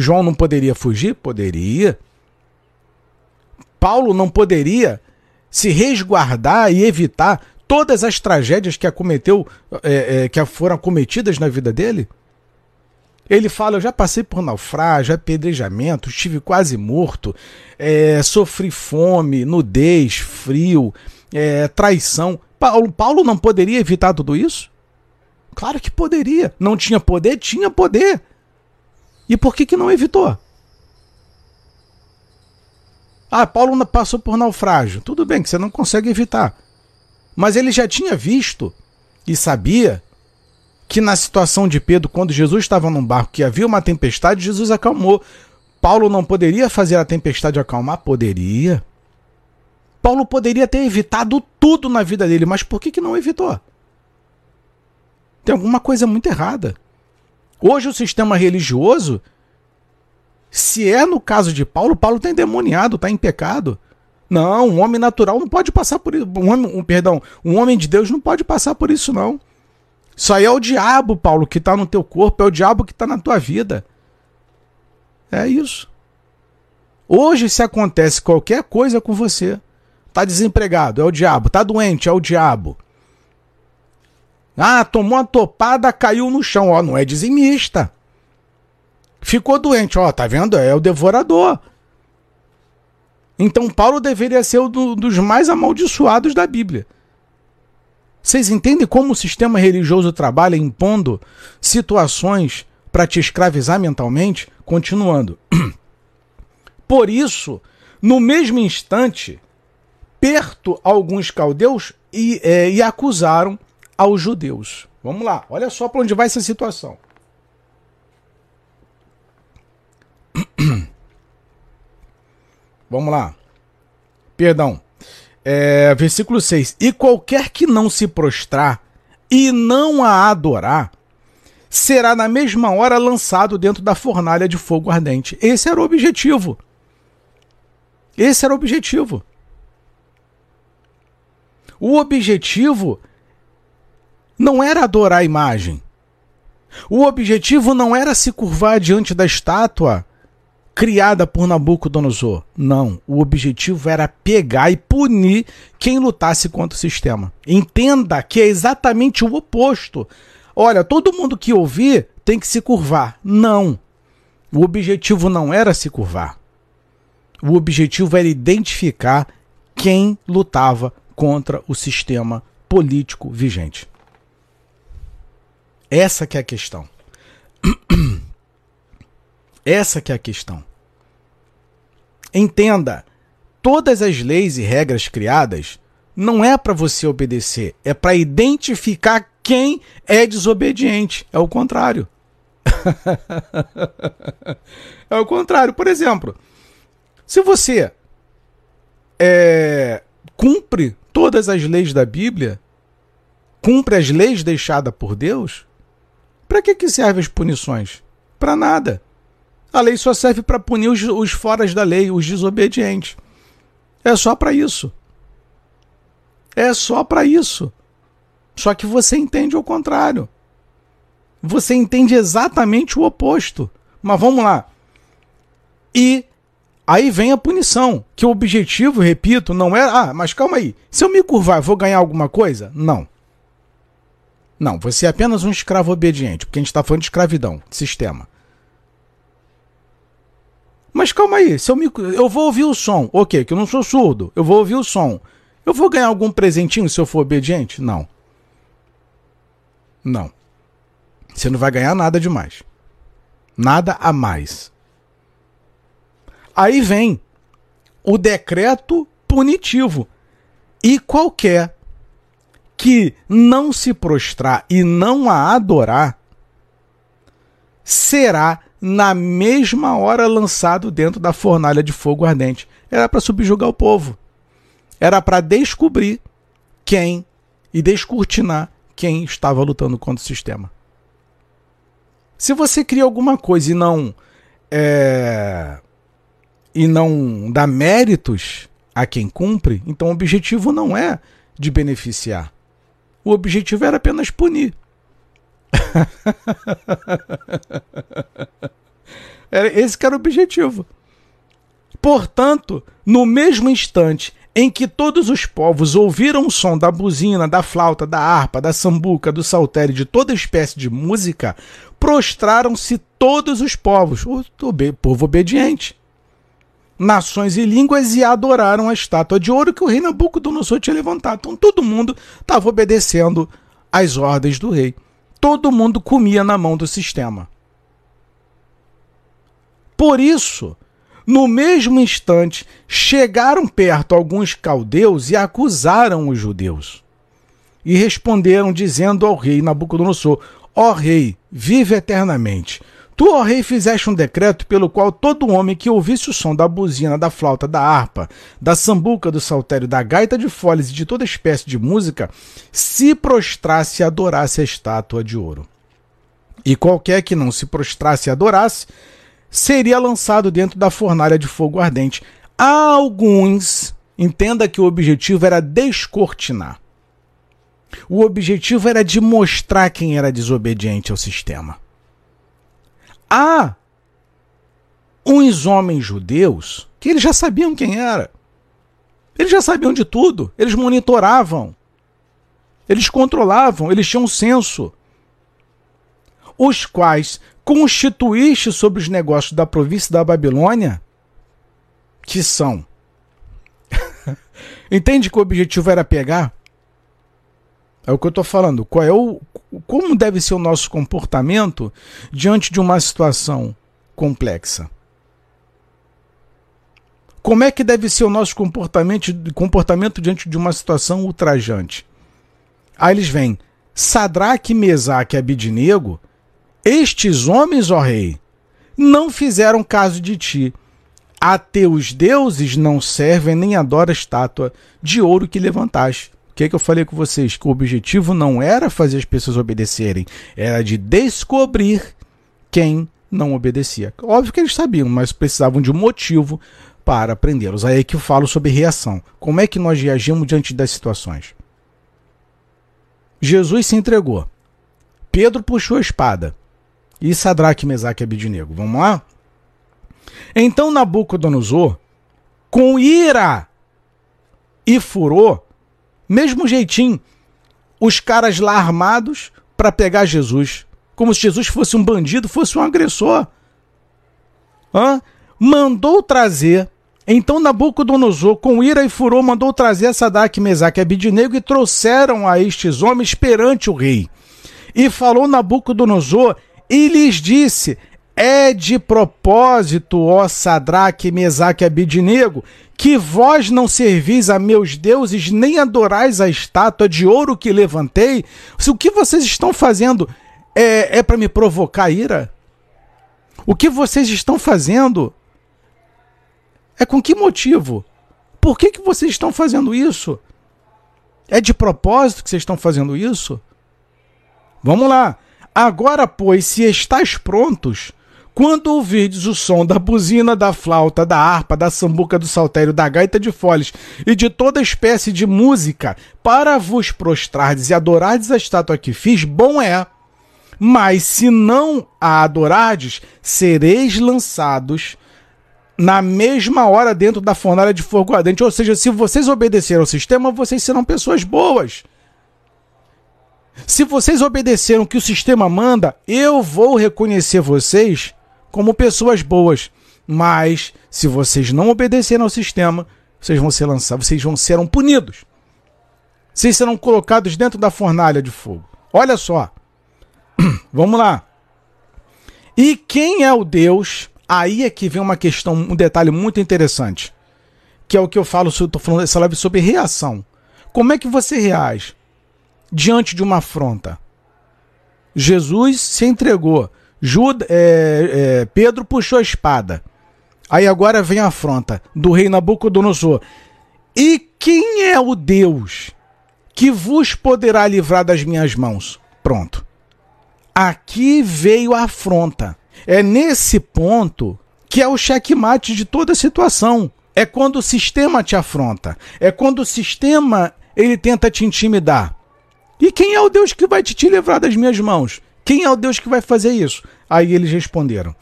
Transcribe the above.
João não poderia fugir? Poderia. Paulo não poderia se resguardar e evitar todas as tragédias que acometeu, é, é, que foram cometidas na vida dele? Ele fala: Eu já passei por naufrágio, apedrejamento, estive quase morto, é, sofri fome, nudez, frio, é, traição. Paulo, Paulo não poderia evitar tudo isso? Claro que poderia. Não tinha poder? Tinha poder. E por que, que não evitou? Ah, Paulo passou por naufrágio. Tudo bem que você não consegue evitar. Mas ele já tinha visto e sabia que na situação de Pedro, quando Jesus estava num barco que havia uma tempestade, Jesus acalmou. Paulo não poderia fazer a tempestade acalmar? Poderia. Paulo poderia ter evitado tudo na vida dele, mas por que, que não evitou? Tem alguma coisa muito errada. Hoje o sistema religioso, se é no caso de Paulo, Paulo está endemoniado, está em pecado. Não, um homem natural não pode passar por isso. Um homem, um, perdão, um homem de Deus não pode passar por isso, não. Isso aí é o diabo, Paulo, que está no teu corpo, é o diabo que está na tua vida. É isso. Hoje, se acontece qualquer coisa com você, tá desempregado, é o diabo, tá doente, é o diabo. Ah, tomou uma topada, caiu no chão, ó, não é dizimista. Ficou doente, ó, tá vendo? É o devorador. Então Paulo deveria ser um dos mais amaldiçoados da Bíblia. Vocês entendem como o sistema religioso trabalha impondo situações para te escravizar mentalmente? Continuando. Por isso, no mesmo instante, perto alguns caldeus e, é, e acusaram aos judeus. Vamos lá, olha só para onde vai essa situação. Vamos lá. Perdão é, versículo 6: E qualquer que não se prostrar e não a adorar, será na mesma hora lançado dentro da fornalha de fogo ardente. Esse era o objetivo. Esse era o objetivo. O objetivo não era adorar a imagem. O objetivo não era se curvar diante da estátua criada por Nabucodonosor. Não, o objetivo era pegar e punir quem lutasse contra o sistema. Entenda que é exatamente o oposto. Olha, todo mundo que ouvir tem que se curvar. Não. O objetivo não era se curvar. O objetivo era identificar quem lutava contra o sistema político vigente. Essa que é a questão. Essa que é a questão. Entenda, todas as leis e regras criadas não é para você obedecer, é para identificar quem é desobediente. É o contrário. é o contrário. Por exemplo, se você é, cumpre todas as leis da Bíblia, cumpre as leis deixadas por Deus, para que, que servem as punições? Para nada. A lei só serve para punir os, os foras da lei, os desobedientes. É só para isso. É só para isso. Só que você entende o contrário. Você entende exatamente o oposto. Mas vamos lá. E aí vem a punição, que o objetivo, repito, não é, ah, mas calma aí. Se eu me curvar, vou ganhar alguma coisa? Não. Não, você é apenas um escravo obediente, porque a gente está falando de escravidão, de sistema. Mas calma aí, se eu, me, eu vou ouvir o som, ok, que eu não sou surdo, eu vou ouvir o som. Eu vou ganhar algum presentinho se eu for obediente? Não. Não. Você não vai ganhar nada demais. Nada a mais. Aí vem o decreto punitivo. E qualquer que não se prostrar e não a adorar será na mesma hora lançado dentro da fornalha de fogo ardente. Era para subjugar o povo. Era para descobrir quem e descortinar quem estava lutando contra o sistema. Se você cria alguma coisa e não é, e não dá méritos a quem cumpre, então o objetivo não é de beneficiar. O objetivo era apenas punir. Esse era o objetivo. Portanto, no mesmo instante em que todos os povos ouviram o som da buzina, da flauta, da harpa, da sambuca, do saltério, de toda espécie de música, prostraram-se todos os povos, o povo obediente, nações e línguas, e adoraram a estátua de ouro que o rei Nabucodonosor tinha levantado. Então todo mundo estava obedecendo às ordens do rei. Todo mundo comia na mão do sistema. Por isso, no mesmo instante, chegaram perto alguns caldeus e acusaram os judeus. E responderam, dizendo ao rei Nabucodonosor: Ó rei, vive eternamente. Tu, ó rei, fizeste um decreto pelo qual todo homem que ouvisse o som da buzina, da flauta, da harpa, da sambuca, do saltério, da gaita de folhas e de toda espécie de música, se prostrasse e adorasse a estátua de ouro. E qualquer que não se prostrasse e adorasse, seria lançado dentro da fornalha de fogo ardente. Alguns, entenda que o objetivo era descortinar. O objetivo era de mostrar quem era desobediente ao sistema. Há uns homens judeus que eles já sabiam quem era. Eles já sabiam de tudo, eles monitoravam, eles controlavam, eles tinham um senso. Os quais constituíste sobre os negócios da província da Babilônia, que são. Entende que o objetivo era pegar? É o que eu estou falando. Qual é o, como deve ser o nosso comportamento diante de uma situação complexa? Como é que deve ser o nosso comportamento, comportamento diante de uma situação ultrajante? Aí eles vêm, Sadraque, Mesaque e Abidinego estes homens, ó rei, não fizeram caso de ti. A teus deuses não servem nem adoram a estátua de ouro que levantaste. Que, é que eu falei com vocês? Que o objetivo não era fazer as pessoas obedecerem, era de descobrir quem não obedecia. Óbvio que eles sabiam, mas precisavam de um motivo para prendê-los. Aí é que eu falo sobre reação. Como é que nós reagimos diante das situações? Jesus se entregou. Pedro puxou a espada e Sadraque, Mesaque e Abidinego. Vamos lá? Então Nabucodonosor, com ira e furor, mesmo jeitinho, os caras lá armados para pegar Jesus, como se Jesus fosse um bandido, fosse um agressor. Hã? Mandou trazer. Então Nabucodonosor, com ira e furor, mandou trazer Sadraque, Mesaque e Abidinego e trouxeram a estes homens perante o rei. E falou Nabucodonosor e lhes disse: É de propósito, ó Sadraque, Mesaque e Abidinego, que vós não servis a meus deuses, nem adorais a estátua de ouro que levantei? O que vocês estão fazendo é, é para me provocar ira? O que vocês estão fazendo é com que motivo? Por que, que vocês estão fazendo isso? É de propósito que vocês estão fazendo isso? Vamos lá. Agora, pois, se estáis prontos, quando ouvirdes o som da buzina, da flauta, da harpa, da sambuca, do saltério, da gaita de foles e de toda espécie de música, para vos prostrardes e adorardes a estátua que fiz, bom é. Mas se não a adorardes, sereis lançados na mesma hora dentro da fornalha de fogo ardente. Ou seja, se vocês obedecerem ao sistema, vocês serão pessoas boas. Se vocês obedeceram o que o sistema manda, eu vou reconhecer vocês como pessoas boas. Mas se vocês não obedecerem ao sistema, vocês vão ser lançados, vocês vão ser punidos. Vocês serão colocados dentro da fornalha de fogo. Olha só. Vamos lá. E quem é o Deus? Aí é que vem uma questão, um detalhe muito interessante. Que é o que eu falo, estou falando essa live sobre reação. Como é que você reage? diante de uma afronta. Jesus se entregou. É, é, Pedro puxou a espada. Aí agora vem a afronta do rei Nabucodonosor. E quem é o Deus que vos poderá livrar das minhas mãos? Pronto. Aqui veio a afronta. É nesse ponto que é o checkmate de toda a situação. É quando o sistema te afronta. É quando o sistema ele tenta te intimidar. E quem é o Deus que vai te, te livrar das minhas mãos? Quem é o Deus que vai fazer isso? Aí eles responderam: